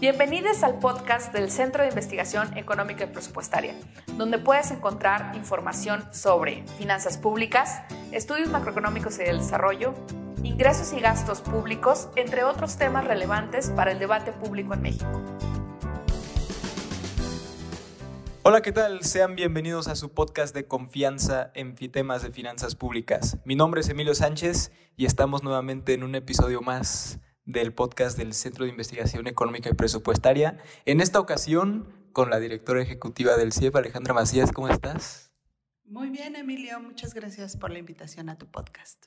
Bienvenidos al podcast del Centro de Investigación Económica y Presupuestaria, donde puedes encontrar información sobre finanzas públicas, estudios macroeconómicos y del desarrollo, ingresos y gastos públicos, entre otros temas relevantes para el debate público en México. Hola, ¿qué tal? Sean bienvenidos a su podcast de confianza en temas de finanzas públicas. Mi nombre es Emilio Sánchez y estamos nuevamente en un episodio más del podcast del Centro de Investigación Económica y Presupuestaria. En esta ocasión, con la directora ejecutiva del CIEP, Alejandra Macías, ¿cómo estás? Muy bien, Emilio. Muchas gracias por la invitación a tu podcast.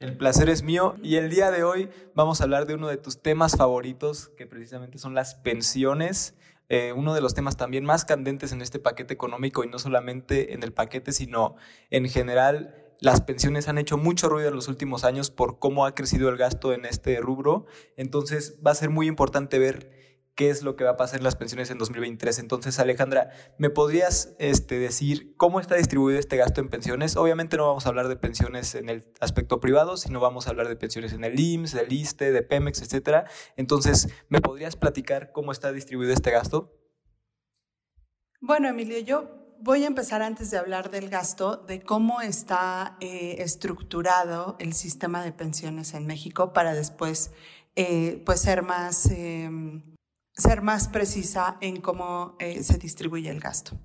El placer es mío y el día de hoy vamos a hablar de uno de tus temas favoritos, que precisamente son las pensiones. Eh, uno de los temas también más candentes en este paquete económico y no solamente en el paquete, sino en general las pensiones han hecho mucho ruido en los últimos años por cómo ha crecido el gasto en este rubro. Entonces va a ser muy importante ver qué es lo que va a pasar en las pensiones en 2023. Entonces, Alejandra, ¿me podrías este, decir cómo está distribuido este gasto en pensiones? Obviamente no vamos a hablar de pensiones en el aspecto privado, sino vamos a hablar de pensiones en el IMSS, del ISTE, de Pemex, etcétera. Entonces, ¿me podrías platicar cómo está distribuido este gasto? Bueno, Emilio, yo voy a empezar antes de hablar del gasto, de cómo está eh, estructurado el sistema de pensiones en México para después eh, pues ser más, em, ser más precisa en cómo eh, se distribuye el gasto.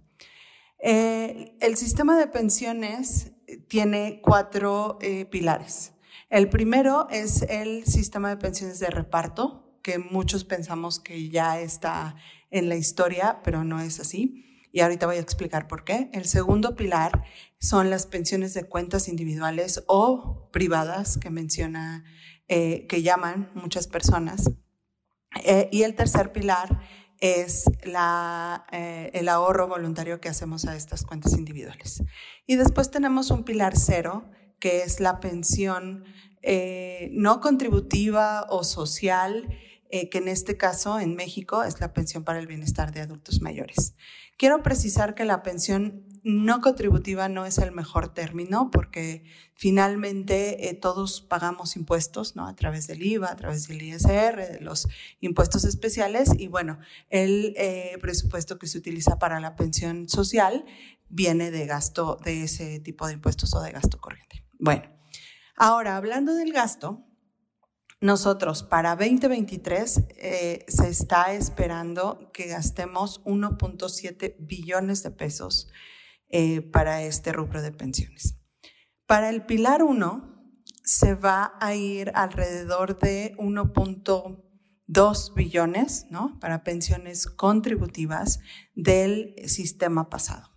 el sistema de pensiones tiene cuatro pilares. El primero es el sistema de pensiones de reparto, que muchos pensamos que ya está en la historia, pero no es así y ahorita voy a explicar por qué. El segundo pilar son las pensiones de cuentas individuales o privadas que menciona, eh, que llaman muchas personas. Eh, y el tercer pilar es la, eh, el ahorro voluntario que hacemos a estas cuentas individuales. Y después tenemos un pilar cero, que es la pensión no contributiva o social, que en este caso en México es la pensión para el bienestar de adultos mayores. Quiero precisar que la pensión no contributiva no es el mejor término porque finalmente eh, todos pagamos impuestos, ¿no? A través del IVA, a través del ISR, de los impuestos especiales y bueno, el eh, presupuesto que se utiliza para la pensión social viene de gasto de ese tipo de impuestos o de gasto corriente. Bueno, ahora hablando del gasto, nosotros para 2023 eh, se está esperando que gastemos 1.7 billones de pesos eh, para este rubro de pensiones. Para el pilar 1 se va a ir alrededor de 1.2 billones ¿no? para pensiones contributivas del sistema pasado.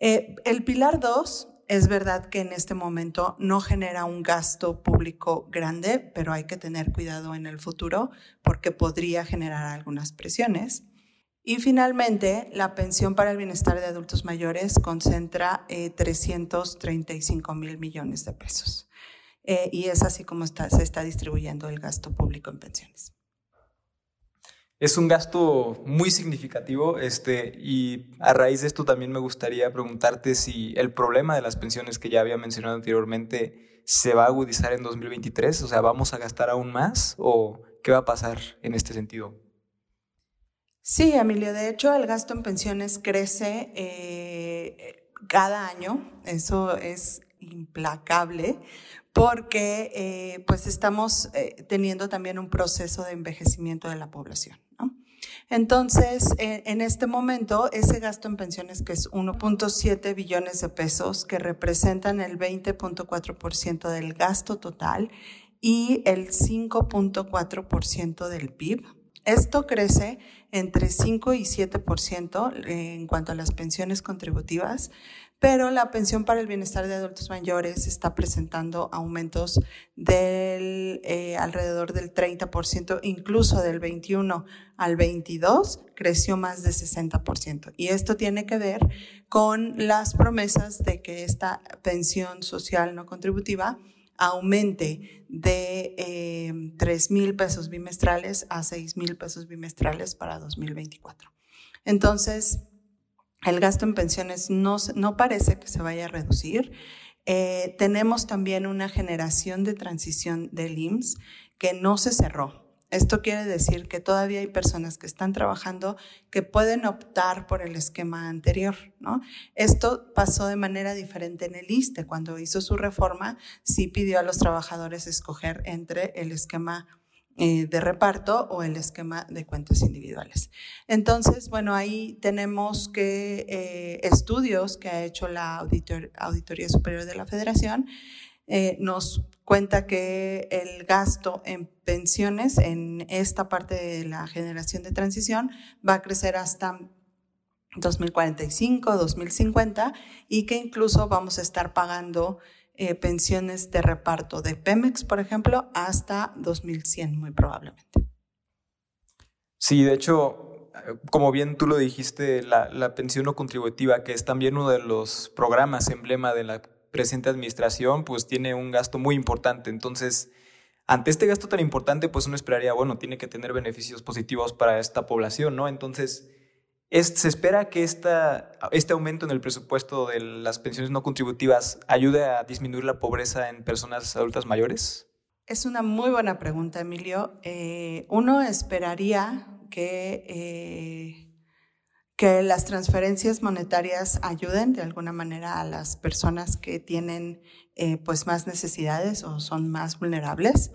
Eh, el pilar 2 es verdad que en este momento no genera un gasto público grande, pero hay que tener cuidado en el futuro porque podría generar algunas presiones. Y finalmente, la pensión para el bienestar de adultos mayores concentra 335 eh, mil millones de pesos. Eh, y es así como se está distribuyendo el gasto público en pensiones. Es un gasto muy significativo este, y a raíz de esto también me gustaría preguntarte si el problema de las pensiones que ya había mencionado anteriormente se va a agudizar en 2023, o sea, ¿vamos a gastar aún más o qué va a pasar en este sentido? Sí, Emilio, de hecho el gasto en pensiones crece eh, cada año, eso es implacable porque eh, pues estamos eh, teniendo también un proceso de envejecimiento de la población. Entonces, en este momento, ese gasto en pensiones, que es 1.7 billones de pesos, que representan el 20.4% del gasto total y el 5.4% del PIB, esto crece entre 5 y 7% en cuanto a las pensiones contributivas, pero la pensión para el bienestar de adultos mayores está presentando aumentos del eh, alrededor del 30%, incluso del 21 al 22 creció más de 60%. Y esto tiene que ver con las promesas de que esta pensión social no contributiva aumente de eh, 3 mil pesos bimestrales a 6 mil pesos bimestrales para 2024. Entonces, el gasto en pensiones no, no parece que se vaya a reducir. Eh, tenemos también una generación de transición del IMSS que no se cerró. Esto quiere decir que todavía hay personas que están trabajando que pueden optar por el esquema anterior, ¿no? Esto pasó de manera diferente en el ISTE. Cuando hizo su reforma, sí pidió a los trabajadores escoger entre el esquema eh, de reparto o el esquema de cuentas individuales. Entonces, bueno, ahí tenemos que eh, estudios que ha hecho la Auditoría Superior de la Federación eh, nos cuenta que el gasto en pensiones en esta parte de la generación de transición va a crecer hasta 2045, 2050 y que incluso vamos a estar pagando eh, pensiones de reparto de Pemex, por ejemplo, hasta 2100 muy probablemente. Sí, de hecho, como bien tú lo dijiste, la, la pensión no contributiva, que es también uno de los programas emblema de la presente administración, pues tiene un gasto muy importante. Entonces, ante este gasto tan importante, pues uno esperaría, bueno, tiene que tener beneficios positivos para esta población, ¿no? Entonces, ¿se espera que este aumento en el presupuesto de las pensiones no contributivas ayude a disminuir la pobreza en personas adultas mayores? Es una muy buena pregunta, Emilio. Eh, uno esperaría que... Eh, que las transferencias monetarias ayuden de alguna manera a las personas que tienen eh, pues más necesidades o son más vulnerables.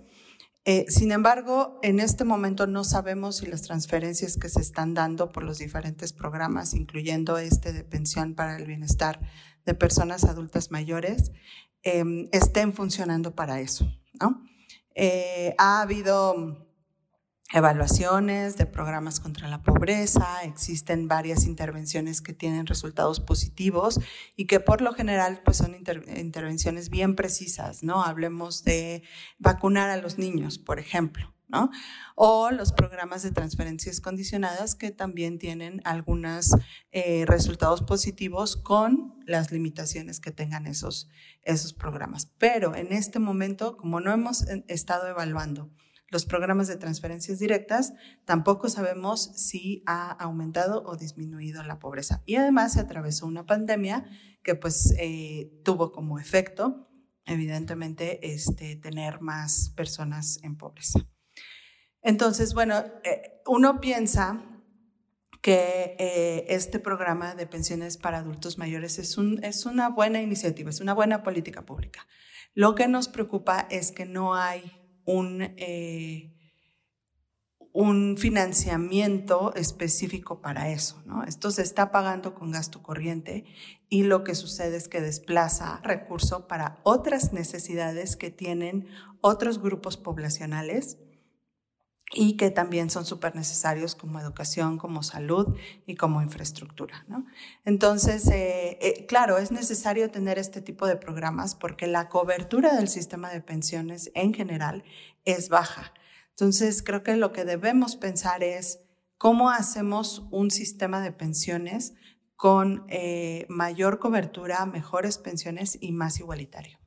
Eh, sin embargo, en este momento no sabemos si las transferencias que se están dando por los diferentes programas, incluyendo este de pensión para el bienestar de personas adultas mayores, em, estén funcionando para eso. Eh, ha habido evaluaciones de programas contra la pobreza, existen varias intervenciones que tienen resultados positivos y que por lo general pues son intervenciones bien precisas, ¿no? Hablemos de vacunar a los niños, por ejemplo. ¿no? O los programas de transferencias condicionadas que también tienen algunos eh, resultados positivos con las limitaciones que tengan esos, esos programas. Pero en este momento, como no hemos eh, estado evaluando los programas de transferencias directas, tampoco sabemos si ha aumentado o disminuido la pobreza. Y además se atravesó una pandemia que pues eh, tuvo como efecto, evidentemente, este, tener más personas en pobreza. Entonces, bueno, eh, uno piensa que eh, este programa de pensiones para adultos mayores es, un, es una buena iniciativa, es una buena política pública. Lo que nos preocupa es que no hay un, eh, un financiamiento específico para eso. ¿no? Esto se está pagando con gasto corriente y lo que sucede es que desplaza recurso para otras necesidades que tienen otros grupos poblacionales y que también son súper necesarios como educación, como salud y como infraestructura. ¿no? Entonces, eh, eh, claro, es necesario tener este tipo de programas porque la cobertura del sistema de pensiones en general es baja. Entonces, creo que lo que debemos pensar es cómo hacemos un sistema de pensiones con eh, mayor cobertura, mejores pensiones y más igualitario.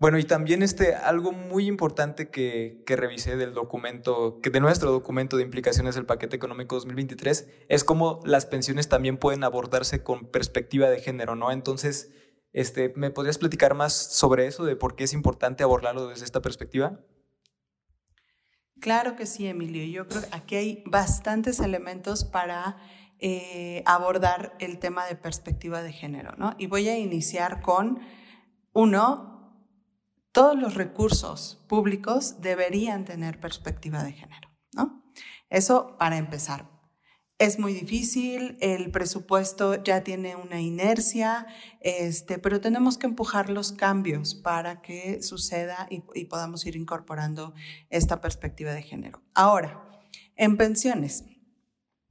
Bueno, y también este, algo muy importante que, que, revisé del documento, que de nuestro documento de implicaciones del paquete económico 2023, es cómo las pensiones también pueden abordarse con perspectiva de género, ¿no? Entonces, este, ¿me podrías platicar más sobre eso, de por qué es importante abordarlo desde esta perspectiva? Claro que sí, Emilio. Yo creo que aquí hay bastantes elementos para eh, abordar el tema de perspectiva de género, ¿no? Y voy a iniciar con, uno, todos los recursos públicos deberían tener perspectiva de género, ¿no? Eso para empezar. Es muy difícil, el presupuesto ya tiene una inercia, este, pero tenemos que empujar los cambios para que suceda y, podamos ir incorporando esta perspectiva de género. Ahora, en pensiones,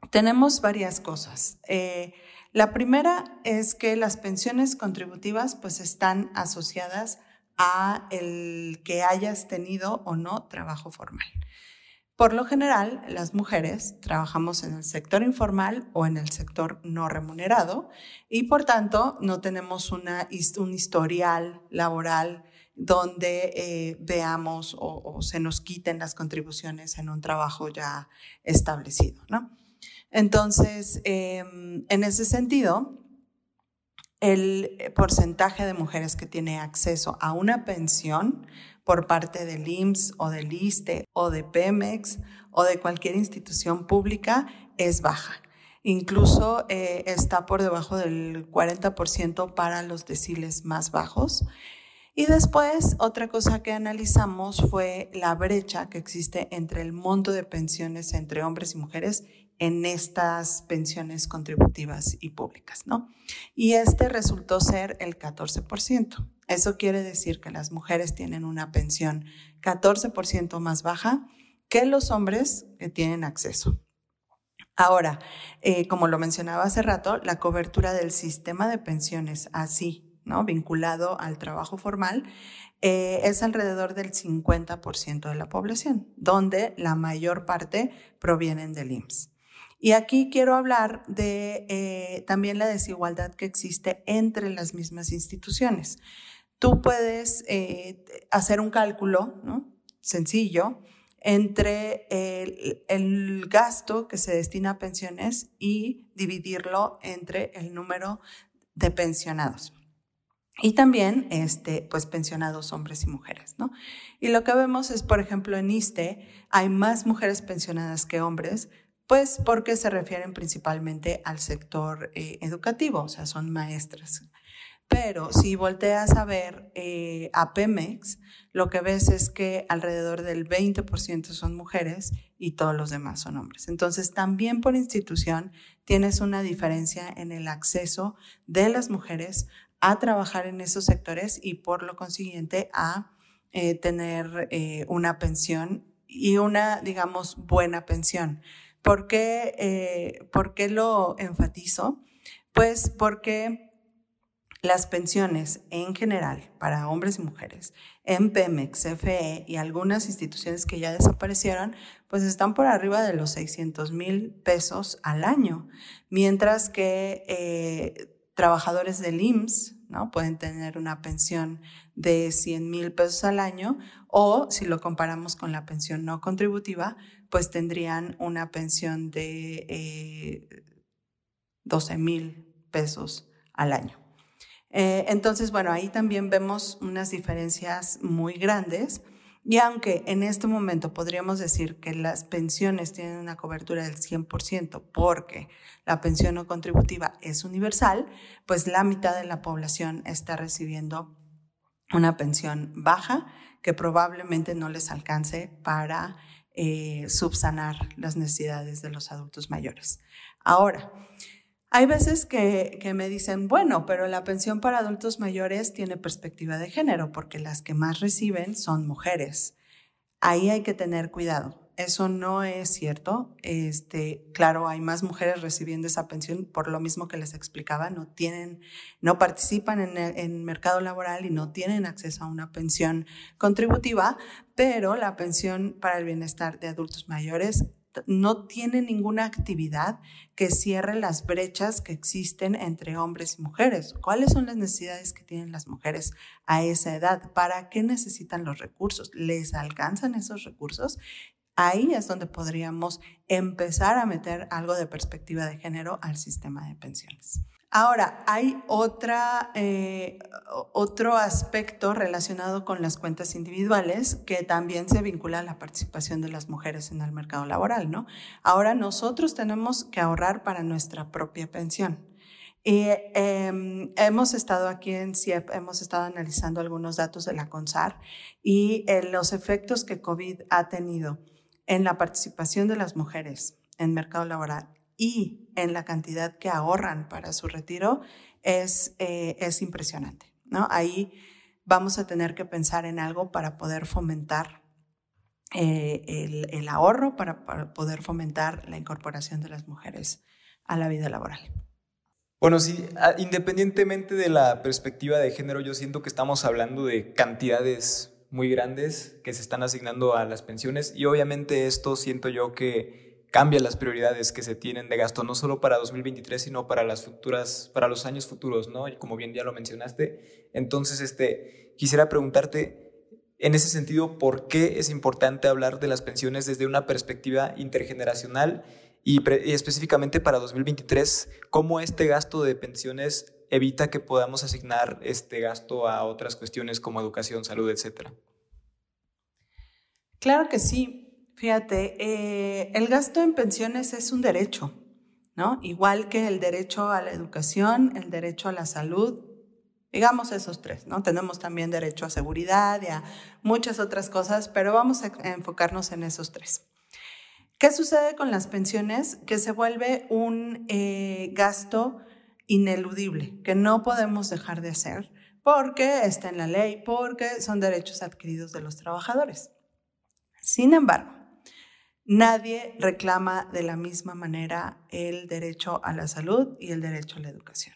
tenemos varias cosas. Eh, la primera es que las pensiones contributivas pues están asociadas a el que hayas tenido o no trabajo formal. Por lo general, las mujeres trabajamos en el sector informal o en el sector no remunerado y por tanto no tenemos un historial laboral donde eh, veamos o, se nos quiten las contribuciones en un trabajo ya establecido. ¿no? Entonces, em, en ese sentido, el porcentaje de mujeres que tiene acceso a una pensión por parte del IMSS o del ISTE o de Pemex o de cualquier institución pública es baja. Incluso eh, está por debajo del 40% para los deciles más bajos. Y después, otra cosa que analizamos fue la brecha que existe entre el monto de pensiones entre hombres y mujeres en estas pensiones contributivas y públicas, ¿no? Y este resultó ser el 14%. Eso quiere decir que las mujeres tienen una pensión 14% más baja que los hombres que tienen acceso. Ahora, eh, como lo mencionaba hace rato, la cobertura del sistema de pensiones así, ¿no? Vinculado al trabajo formal, eh, es alrededor del 50% de la población, donde la mayor parte provienen del IMSS. Y aquí quiero hablar de eh, también la desigualdad que existe entre las mismas instituciones. Tú puedes eh, hacer un cálculo ¿no? sencillo entre el, el, gasto que se destina a pensiones y dividirlo entre el número de pensionados. Y también, este, pues, pensionados hombres y mujeres, ¿no? Y lo que vemos es, por ejemplo, en ISTE hay más mujeres pensionadas que hombres, pues porque se refieren principalmente al sector eh, educativo, o sea, son maestras. Pero si volteas a ver eh, a Pemex, lo que ves es que alrededor del 20% son mujeres y todos los demás son hombres. Entonces, también por institución tienes una diferencia en el acceso de las mujeres a trabajar en esos sectores y por lo consiguiente a eh, tener una pensión y una, digamos, buena pensión. ¿Por qué, eh, ¿Por qué lo enfatizo? Pues porque las pensiones en general para hombres y mujeres en Pemex, CFE y algunas instituciones que ya desaparecieron, pues están por arriba de los 600 mil pesos al año, mientras que eh, trabajadores del IMSS ¿no? pueden tener una pensión de 100 mil pesos al año o si lo comparamos con la pensión no contributiva, pues tendrían una pensión de 12 eh, mil pesos al año. Eh, entonces, bueno, ahí también vemos unas diferencias muy grandes. Y aunque en este momento podríamos decir que las pensiones tienen una cobertura del 100% porque la pensión no contributiva es universal, pues la mitad de la población está recibiendo una pensión baja que probablemente no les alcance para eh, subsanar las necesidades de los adultos mayores. Ahora, hay veces que, que, me dicen, bueno, pero la pensión para adultos mayores tiene perspectiva de género, porque las que más reciben son mujeres. Ahí hay que tener cuidado. Eso no es cierto. Este, claro, hay más mujeres recibiendo esa pensión por lo mismo que les explicaba, no tienen, no participan en el mercado laboral y no tienen acceso a una pensión contributiva, pero la pensión para el bienestar de adultos mayores no tiene ninguna actividad que cierre las brechas que existen entre hombres y mujeres. ¿Cuáles son las necesidades que tienen las mujeres a esa edad? ¿Para qué necesitan los recursos? ¿Les alcanzan esos recursos? Ahí es donde podríamos empezar a meter algo de perspectiva de género al sistema de pensiones. Ahora, hay otra, eh, otro aspecto relacionado con las cuentas individuales que también se vincula a la participación de las mujeres en el mercado laboral, ¿no? Ahora nosotros tenemos que ahorrar para nuestra propia pensión. Y em, hemos estado aquí en CIEP, hemos estado analizando algunos datos de la CONSAR y eh, los efectos que COVID ha tenido en la participación de las mujeres en mercado laboral y en la cantidad que ahorran para su retiro es, eh, es impresionante. ¿no? Ahí vamos a tener que pensar en algo para poder fomentar eh, el, el, ahorro, para, para poder fomentar la incorporación de las mujeres a la vida laboral. Bueno, sí, independientemente de la perspectiva de género, yo siento que estamos hablando de cantidades muy grandes que se están asignando a las pensiones y obviamente esto siento yo que cambia las prioridades que se tienen de gasto no solo para 2023 sino para las futuras para los años futuros, ¿no? Y como bien ya lo mencionaste, entonces este quisiera preguntarte en ese sentido, ¿por qué es importante hablar de las pensiones desde una perspectiva intergeneracional y, y específicamente para 2023, cómo este gasto de pensiones evita que podamos asignar este gasto a otras cuestiones como educación, salud, etcétera. Claro que sí. Fíjate, eh, el gasto en pensiones es un derecho, ¿no? Igual que el derecho a la educación, el derecho a la salud, digamos esos tres, ¿no? Tenemos también derecho a seguridad y a muchas otras cosas, pero vamos a enfocarnos en esos tres. ¿Qué sucede con las pensiones? Que se vuelve un eh, gasto ineludible, que no podemos dejar de hacer porque está en la ley, porque son derechos adquiridos de los trabajadores. Sin embargo, nadie reclama de la misma manera el derecho a la salud y el derecho a la educación.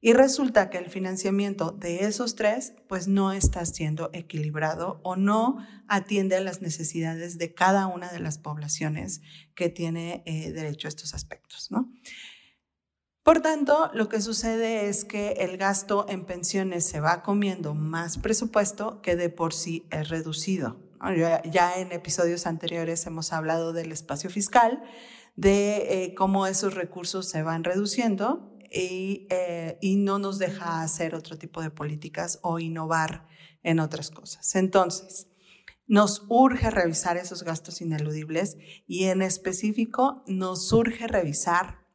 Y resulta que el financiamiento de esos tres pues no está siendo equilibrado o no atiende a las necesidades de cada una de las poblaciones que tiene eh, derecho a estos aspectos. ¿no? Por tanto, lo que sucede es que el gasto en pensiones se va comiendo más presupuesto que de por sí es reducido. Ya en episodios anteriores hemos hablado del espacio fiscal, de eh, cómo esos recursos se van reduciendo eh, y, no nos deja hacer otro tipo de políticas o innovar en otras cosas. Entonces, nos urge revisar esos gastos ineludibles y en específico nos urge revisar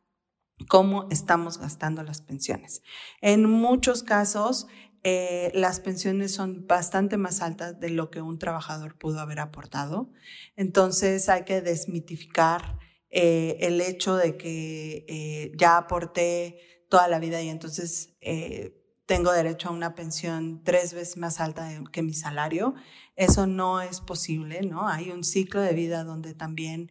cómo estamos gastando las pensiones. En muchos casos, eh, las pensiones son bastante más altas de lo que un trabajador pudo haber aportado. Entonces hay que desmitificar eh, el hecho de que eh, ya aporté toda la vida y entonces eh, tengo derecho a una pensión tres veces más alta que mi salario. Eso no es posible, ¿no? Hay un ciclo de vida donde también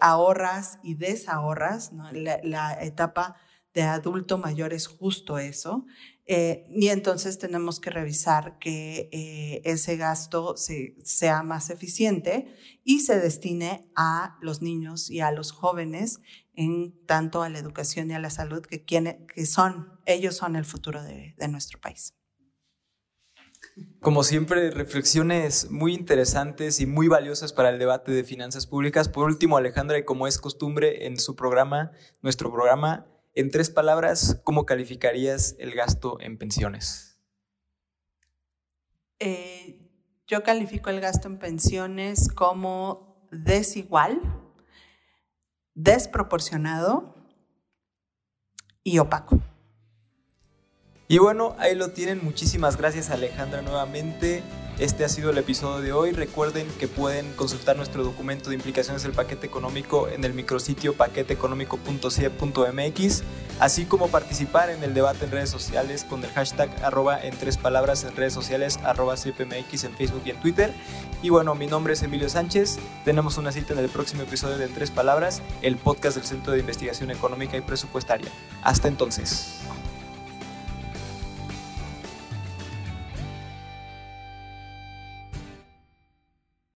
ahorras y desahorras, la etapa de adulto mayor es justo eso. Eh, y entonces tenemos que revisar que eh, ese gasto sea más eficiente y se destine a los niños y a los jóvenes en tanto a la educación y a la salud que, que son, ellos son el futuro de nuestro país. Como siempre, reflexiones muy interesantes y muy valiosas para el debate de finanzas públicas. Por último, Alejandra, y como es costumbre en su programa, nuestro programa, en tres palabras, ¿cómo calificarías el gasto en pensiones? Eh, yo califico el gasto en pensiones como desigual, desproporcionado y opaco. Y bueno, ahí lo tienen. Muchísimas gracias Alejandra nuevamente. Este ha sido el episodio de hoy. Recuerden que pueden consultar nuestro documento de implicaciones del paquete económico en el micrositio paqueteeconómico.cie.mx, así como participar en el debate en redes sociales con el hashtag arroba en tres palabras en redes sociales arroba CPMX en Facebook y en Twitter. Y bueno, mi nombre es Emilio Sánchez. Tenemos una cita en el próximo episodio de En tres palabras, el podcast del Centro de Investigación Económica y Presupuestaria. Hasta entonces.